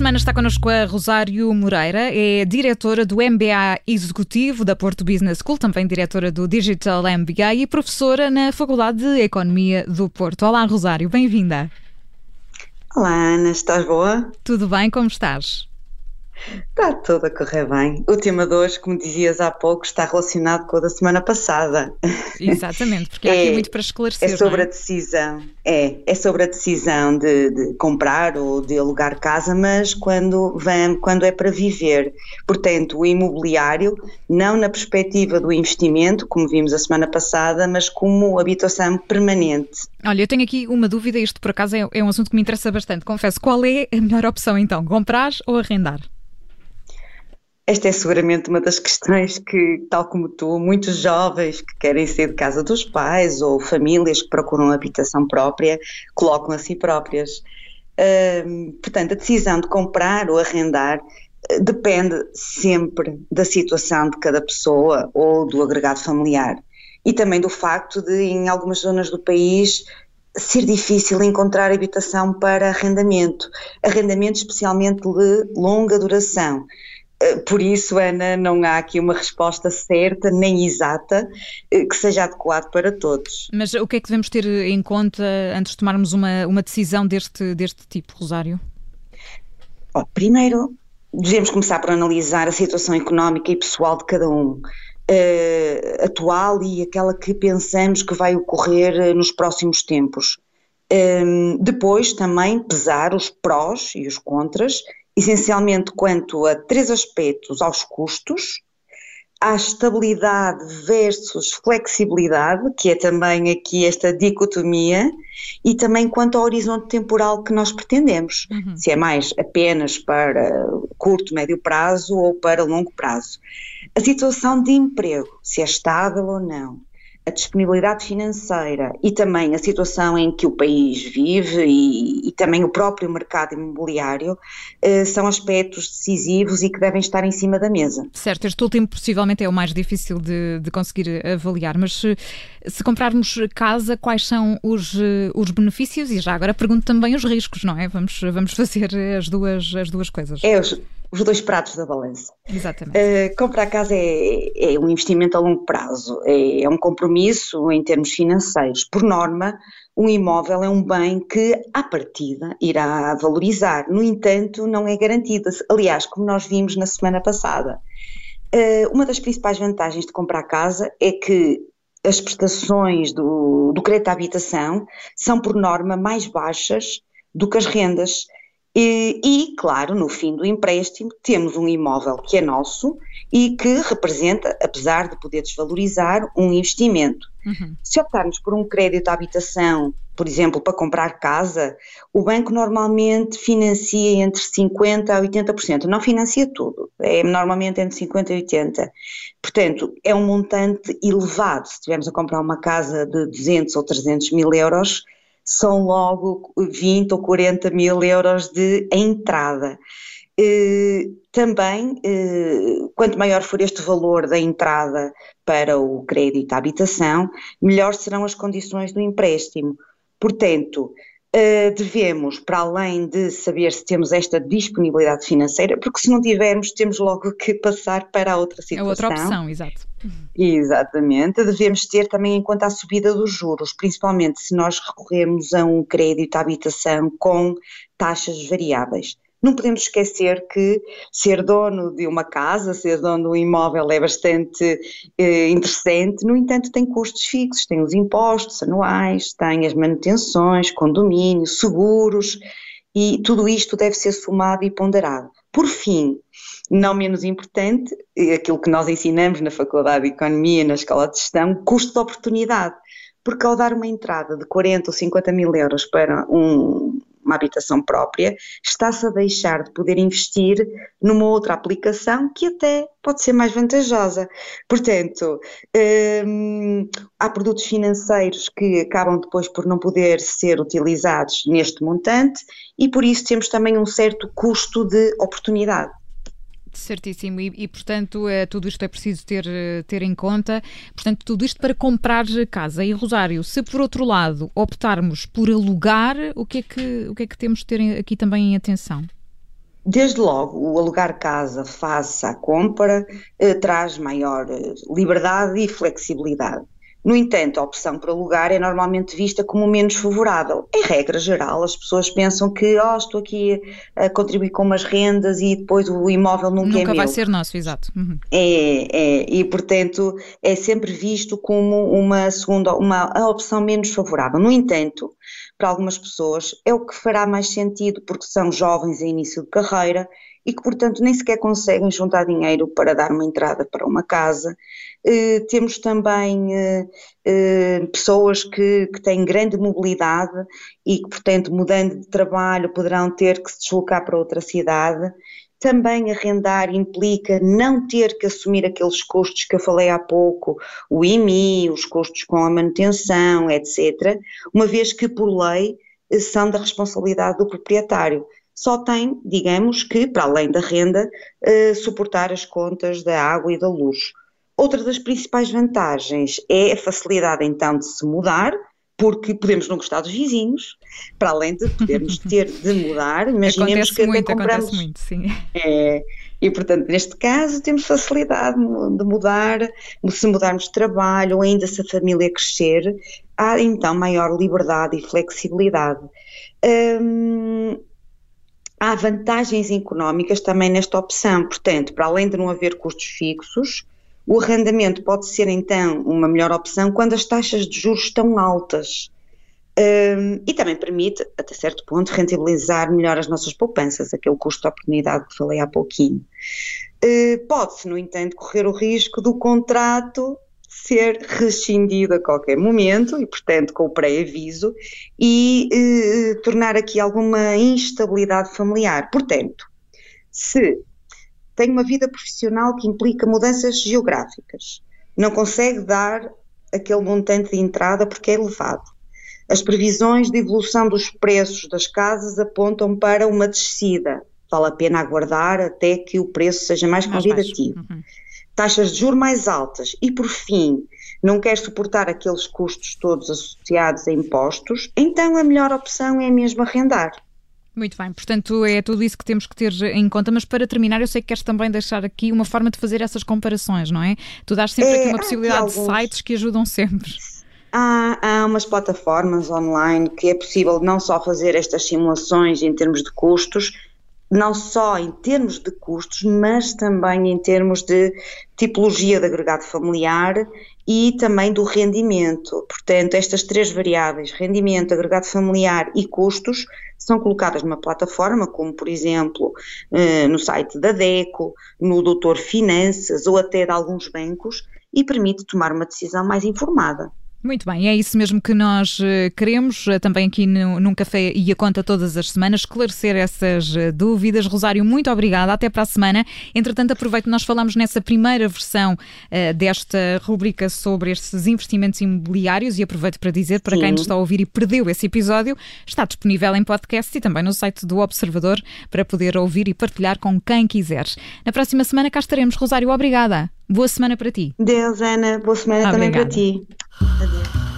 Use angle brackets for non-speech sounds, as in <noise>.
Semanas está connosco a Rosário Moreira, é diretora do MBA Executivo da Porto Business School, também diretora do Digital MBA e professora na Faculdade de Economia do Porto. Olá, Rosário, bem-vinda. Olá, Ana, estás boa? Tudo bem, como estás? Está tudo a correr bem. O tema de hoje, como dizias há pouco, está relacionado com a da semana passada. Exatamente, porque há aqui é, muito para esclarecer. É sobre é? a decisão, é, é sobre a decisão de, de, comprar ou de alugar casa, mas quando, vem, quando é para viver. Portanto, o imobiliário, não na perspectiva do investimento, como vimos a semana passada, mas como habitação permanente. Olha, eu tenho aqui uma dúvida, isto por acaso é, é um assunto que me interessa bastante, confesso. Qual é a melhor opção então, comprar ou arrendar? Esta é seguramente uma das questões que, tal como tu, muitos jovens que querem sair de casa dos pais ou famílias que procuram habitação própria colocam a si próprias. Portanto, a decisão de comprar ou arrendar eh, depende sempre da situação de cada pessoa ou do agregado familiar e também do facto de, em algumas zonas do país, ser difícil encontrar habitação para arrendamento, arrendamento especialmente de longa duração. Eh, por isso, Ana, não há aqui uma resposta certa nem exata eh, que seja adequado para todos. Mas o que é que devemos ter em conta antes de tomarmos uma, uma decisão deste, deste tipo, Rosário? Bom, primeiro, devemos começar por analisar a situação económica e pessoal de cada um. Uh, atual e aquela que pensamos que vai ocorrer nos próximos tempos. Um, depois também pesar os prós e os contras essencialmente quanto a três aspectos: aos custos, à estabilidade versus flexibilidade, que é também aqui esta dicotomia, e também quanto ao horizonte temporal que nós pretendemos, uhum. se é mais apenas para curto, médio prazo ou para longo prazo. A situação de emprego, se é estável ou não, a disponibilidade financeira e também a situação em que o país vive e, e também o próprio mercado imobiliário eh, são aspectos decisivos e que devem estar em cima da mesa. Certo, este último possivelmente é o mais difícil de, de conseguir avaliar, mas se, se, comprarmos casa, quais são os, os benefícios e já agora pergunto também os riscos, não é? Vamos, vamos <laughs> fazer as duas, as duas coisas. É, os, os dois pratos da balança. Exatamente. Uh, comprar casa é, é, um investimento a longo prazo, é, é, um compromisso em termos financeiros. Por norma, um imóvel é um bem que, à partida, irá valorizar. No entanto, não é garantida. Aliás, como nós vimos na semana passada. Uh, uma das principais vantagens de comprar casa é que as prestações do, do crédito à habitação são, por norma, mais baixas do que as rendas e, e, claro, no fim do empréstimo, temos um imóvel que é nosso e que representa, apesar de poder desvalorizar, um investimento. Uhum. Se optarmos por um crédito à habitação, por exemplo, para comprar casa, o banco normalmente financia entre 50% a 80%. Não financia tudo, é normalmente entre 50% e 80%. Portanto, é um montante elevado. Se estivermos a comprar uma casa de 200 ou 300 mil euros são logo 20 ou 40 mil euros de entrada. Eh, também, eh, quanto maior for este valor da entrada para o crédito à habitação, melhor serão as condições do empréstimo. Portanto, Uh, devemos, para além de saber se temos esta disponibilidade financeira, porque se não tivermos, temos logo <laughs> que passar para a outra situação. A outra opção, exato. Exatamente, devemos ter também em conta a subida dos juros, principalmente se nós recorremos a um crédito à habitação com taxas variáveis. Não podemos esquecer que ser dono de uma casa, ser dono de um imóvel é bastante eh, interessante, no entanto tem custos fixos, tem os impostos anuais, tem as manutenções, condomínio, seguros e tudo isto deve ser somado e ponderado. Por fim, não menos importante, aquilo que nós ensinamos na Faculdade de Economia, na Escola de Gestão, custo de oportunidade. Porque ao dar uma entrada de 40 ou 50 mil euros para um, uma habitação própria, está-se a deixar de poder investir numa outra aplicação que até pode ser mais vantajosa. Portanto, hum, há produtos financeiros que acabam depois por não poder ser utilizados neste montante e por isso temos também um certo custo de oportunidade. Certíssimo, e, e, portanto é, tudo isto é preciso ter, ter em conta. Portanto, tudo isto para comprar casa. E Rosário, se por outro lado optarmos por alugar, o que é que, o que, é que temos de ter aqui também em atenção? Desde logo, o alugar casa face à compra eh, traz maior eh, liberdade e flexibilidade. No entanto, a opção por alugar é normalmente vista como menos favorável. Em regra geral, as pessoas pensam que oh, estou aqui a contribuir com umas rendas e depois o imóvel nunca, nunca é meu. Nunca vai ser nosso, exato. Uhum. É, é, e portanto é sempre visto como uma segunda, uma a opção menos favorável. No entanto, para algumas pessoas é o que fará mais sentido porque são jovens em início de carreira e que, portanto, nem sequer conseguem juntar dinheiro para dar uma entrada para uma casa. Eh, temos também eh, eh, pessoas que, que, têm grande mobilidade e que, portanto, mudando de trabalho, poderão ter que se deslocar para outra cidade. Também arrendar implica não ter que assumir aqueles custos que eu falei há pouco, o IMI, os custos com a manutenção, etc., uma vez que, por lei, são da responsabilidade do proprietário. Só tem, digamos que, para além da renda, eh, suportar as contas da água e da luz. Outra das principais vantagens é a facilidade então de se mudar, porque podemos não gostar dos vizinhos, para além de podermos <laughs> ter de mudar, imaginemos acontece que muito, compramos. Acontece muito, sim. É, e portanto, neste caso, temos facilidade de mudar, se mudarmos de trabalho, ou ainda se a família crescer, há então maior liberdade e flexibilidade. Hum, há vantagens económicas também nesta opção, portanto, para além de não haver custos fixos, o arrendamento pode ser então uma melhor opção quando as taxas de juros estão altas. Um, e também permite, até certo ponto, rentabilizar melhor as nossas poupanças, aquele custo de oportunidade que falei há pouquinho. Uh, Pode-se, no entanto, correr o risco do contrato ser rescindido a qualquer momento e, portanto, com o pré-aviso e uh, tornar aqui alguma instabilidade familiar. Portanto, se tem uma vida profissional que implica mudanças geográficas, não consegue dar aquele montante de entrada porque é elevado. As previsões de evolução dos preços das casas apontam para uma descida. Vale a pena aguardar até que o preço seja mais, mais convidativo. Uhum. Taxas de juros mais altas e, por fim, não quer suportar aqueles custos todos associados a impostos, então a melhor opção é mesmo arrendar. Muito bem, portanto é tudo isso que temos que ter em conta, mas para terminar eu sei que queres também deixar aqui uma forma de fazer essas comparações, não é? Tu dás sempre é, aqui uma possibilidade de sites que ajudam sempre. Há, há umas plataformas online que é possível não só fazer estas simulações em termos de custos, não só em termos de custos, mas também em termos de tipologia de agregado familiar e também do rendimento. Portanto, estas três variáveis, rendimento, agregado familiar e custos, são colocadas numa plataforma, como por exemplo eh, no site da DECO, no Doutor Finanças ou até de alguns bancos, e permite tomar uma decisão mais informada. Muito bem, é isso mesmo que nós eh, queremos, eh, também aqui no, num café e a conta todas as semanas, esclarecer essas eh, dúvidas. Rosário, muito obrigada, até para a semana. Entretanto, aproveito que nós falamos nessa primeira versão uh, desta rubrica sobre estes investimentos imobiliários e aproveito para dizer, para Sim. quem nos está a ouvir e perdeu esse episódio, está disponível em podcast e também no site do Observador para poder ouvir e partilhar com quem quiser. Na próxima semana cá estaremos. Rosário, obrigada. Boa semana para ti. Deus, Ana, boa semana Obrigada. também para ti. Adeus.